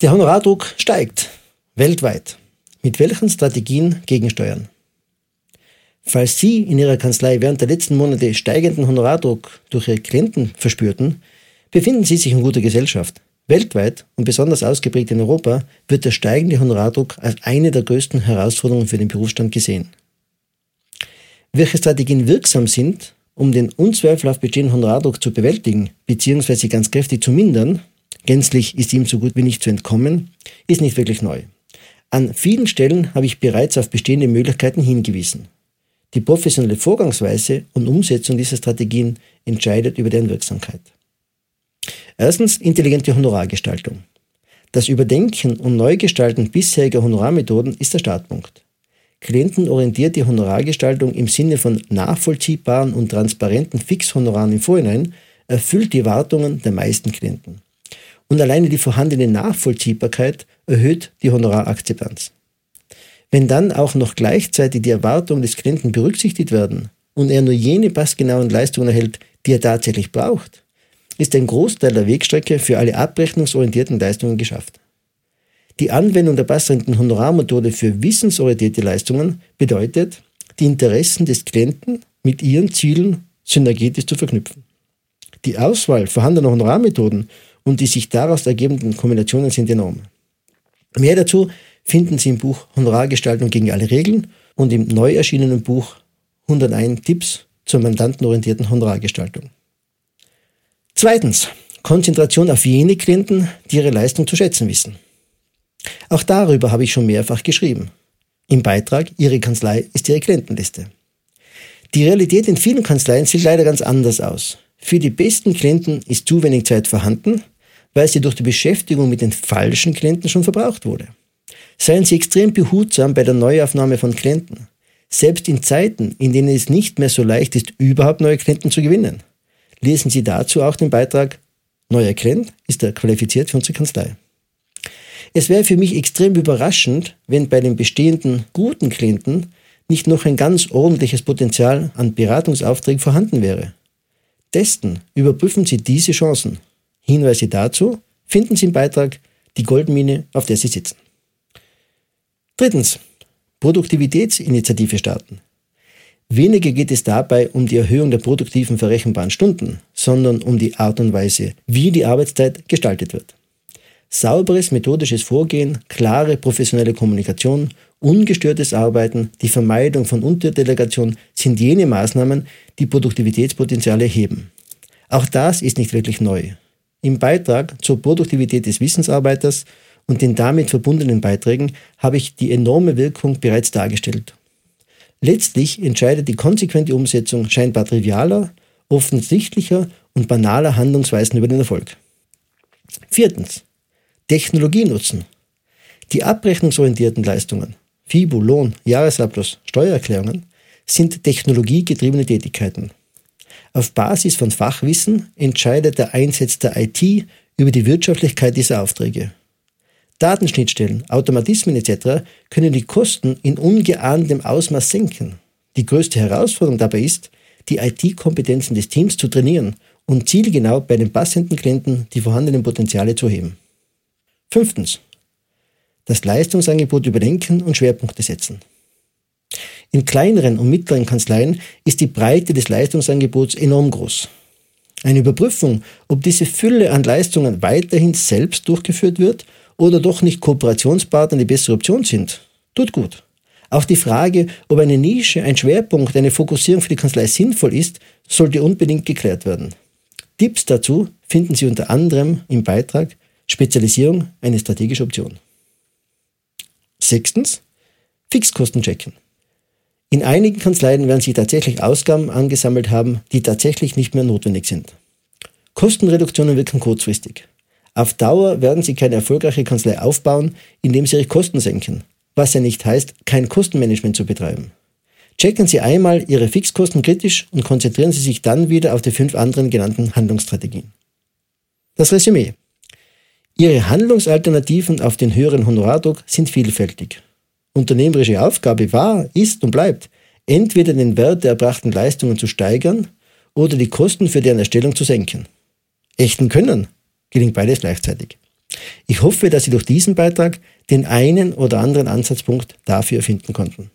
Der Honorardruck steigt weltweit. Mit welchen Strategien gegensteuern? Falls Sie in Ihrer Kanzlei während der letzten Monate steigenden Honorardruck durch Ihre Klienten verspürten, befinden Sie sich in guter Gesellschaft. Weltweit und besonders ausgeprägt in Europa wird der steigende Honorardruck als eine der größten Herausforderungen für den Berufsstand gesehen. Welche Strategien wirksam sind, um den unzweifelhaft bestehenden Honorardruck zu bewältigen bzw. ganz kräftig zu mindern, gänzlich ist ihm so gut wie nicht zu entkommen, ist nicht wirklich neu. An vielen Stellen habe ich bereits auf bestehende Möglichkeiten hingewiesen. Die professionelle Vorgangsweise und Umsetzung dieser Strategien entscheidet über deren Wirksamkeit. Erstens intelligente Honorargestaltung. Das Überdenken und Neugestalten bisheriger Honorarmethoden ist der Startpunkt. Klientenorientierte Honorargestaltung im Sinne von nachvollziehbaren und transparenten Fixhonoraren im Vorhinein erfüllt die Erwartungen der meisten Klienten. Und alleine die vorhandene Nachvollziehbarkeit erhöht die Honorarakzeptanz. Wenn dann auch noch gleichzeitig die Erwartungen des Klienten berücksichtigt werden und er nur jene passgenauen Leistungen erhält, die er tatsächlich braucht, ist ein Großteil der Wegstrecke für alle abrechnungsorientierten Leistungen geschafft. Die Anwendung der passenden Honorarmethode für wissensorientierte Leistungen bedeutet, die Interessen des Klienten mit ihren Zielen synergetisch zu verknüpfen. Die Auswahl vorhandener Honorarmethoden und die sich daraus ergebenden Kombinationen sind enorm. Mehr dazu finden Sie im Buch Honorargestaltung gegen alle Regeln und im neu erschienenen Buch 101 Tipps zur mandantenorientierten Honorargestaltung. Zweitens, Konzentration auf jene Klienten, die ihre Leistung zu schätzen wissen. Auch darüber habe ich schon mehrfach geschrieben. Im Beitrag Ihre Kanzlei ist Ihre Klientenliste. Die Realität in vielen Kanzleien sieht leider ganz anders aus. Für die besten Klienten ist zu wenig Zeit vorhanden, weil sie durch die Beschäftigung mit den falschen Klienten schon verbraucht wurde. Seien Sie extrem behutsam bei der Neuaufnahme von Klienten. Selbst in Zeiten, in denen es nicht mehr so leicht ist, überhaupt neue Klienten zu gewinnen. Lesen Sie dazu auch den Beitrag Neuer Klient ist er qualifiziert für unsere Kanzlei. Es wäre für mich extrem überraschend, wenn bei den bestehenden guten Klienten nicht noch ein ganz ordentliches Potenzial an Beratungsaufträgen vorhanden wäre. Testen, überprüfen Sie diese Chancen. Hinweise dazu finden Sie im Beitrag Die Goldmine, auf der Sie sitzen. Drittens. Produktivitätsinitiative starten. Weniger geht es dabei um die Erhöhung der produktiven verrechenbaren Stunden, sondern um die Art und Weise, wie die Arbeitszeit gestaltet wird. Sauberes methodisches Vorgehen, klare professionelle Kommunikation, ungestörtes Arbeiten, die Vermeidung von Unterdelegation sind jene Maßnahmen, die Produktivitätspotenziale heben. Auch das ist nicht wirklich neu. Im Beitrag zur Produktivität des Wissensarbeiters und den damit verbundenen Beiträgen habe ich die enorme Wirkung bereits dargestellt Letztlich entscheidet die konsequente Umsetzung scheinbar trivialer, offensichtlicher und banaler Handlungsweisen über den Erfolg. Viertens. Technologie nutzen. Die abrechnungsorientierten Leistungen, FIBU, Lohn, Jahresabschluss, Steuererklärungen, sind technologiegetriebene Tätigkeiten. Auf Basis von Fachwissen entscheidet der Einsatz der IT über die Wirtschaftlichkeit dieser Aufträge. Datenschnittstellen, Automatismen etc. können die Kosten in ungeahntem Ausmaß senken. Die größte Herausforderung dabei ist, die IT-Kompetenzen des Teams zu trainieren und zielgenau bei den passenden Klienten die vorhandenen Potenziale zu heben. Fünftens. Das Leistungsangebot überdenken und Schwerpunkte setzen. In kleineren und mittleren Kanzleien ist die Breite des Leistungsangebots enorm groß. Eine Überprüfung, ob diese Fülle an Leistungen weiterhin selbst durchgeführt wird oder doch nicht Kooperationspartner die bessere Option sind, tut gut. Auch die Frage, ob eine Nische, ein Schwerpunkt, eine Fokussierung für die Kanzlei sinnvoll ist, sollte unbedingt geklärt werden. Tipps dazu finden Sie unter anderem im Beitrag Spezialisierung eine strategische Option. Sechstens, Fixkosten checken. In einigen Kanzleien werden sich tatsächlich Ausgaben angesammelt haben, die tatsächlich nicht mehr notwendig sind. Kostenreduktionen wirken kurzfristig. Auf Dauer werden Sie keine erfolgreiche Kanzlei aufbauen, indem Sie Ihre Kosten senken, was ja nicht heißt, kein Kostenmanagement zu betreiben. Checken Sie einmal Ihre Fixkosten kritisch und konzentrieren Sie sich dann wieder auf die fünf anderen genannten Handlungsstrategien. Das Resümee. Ihre Handlungsalternativen auf den höheren Honorardruck sind vielfältig. Unternehmerische Aufgabe war, ist und bleibt, entweder den Wert der erbrachten Leistungen zu steigern oder die Kosten für deren Erstellung zu senken. Echten Können gelingt beides gleichzeitig. Ich hoffe, dass Sie durch diesen Beitrag den einen oder anderen Ansatzpunkt dafür finden konnten.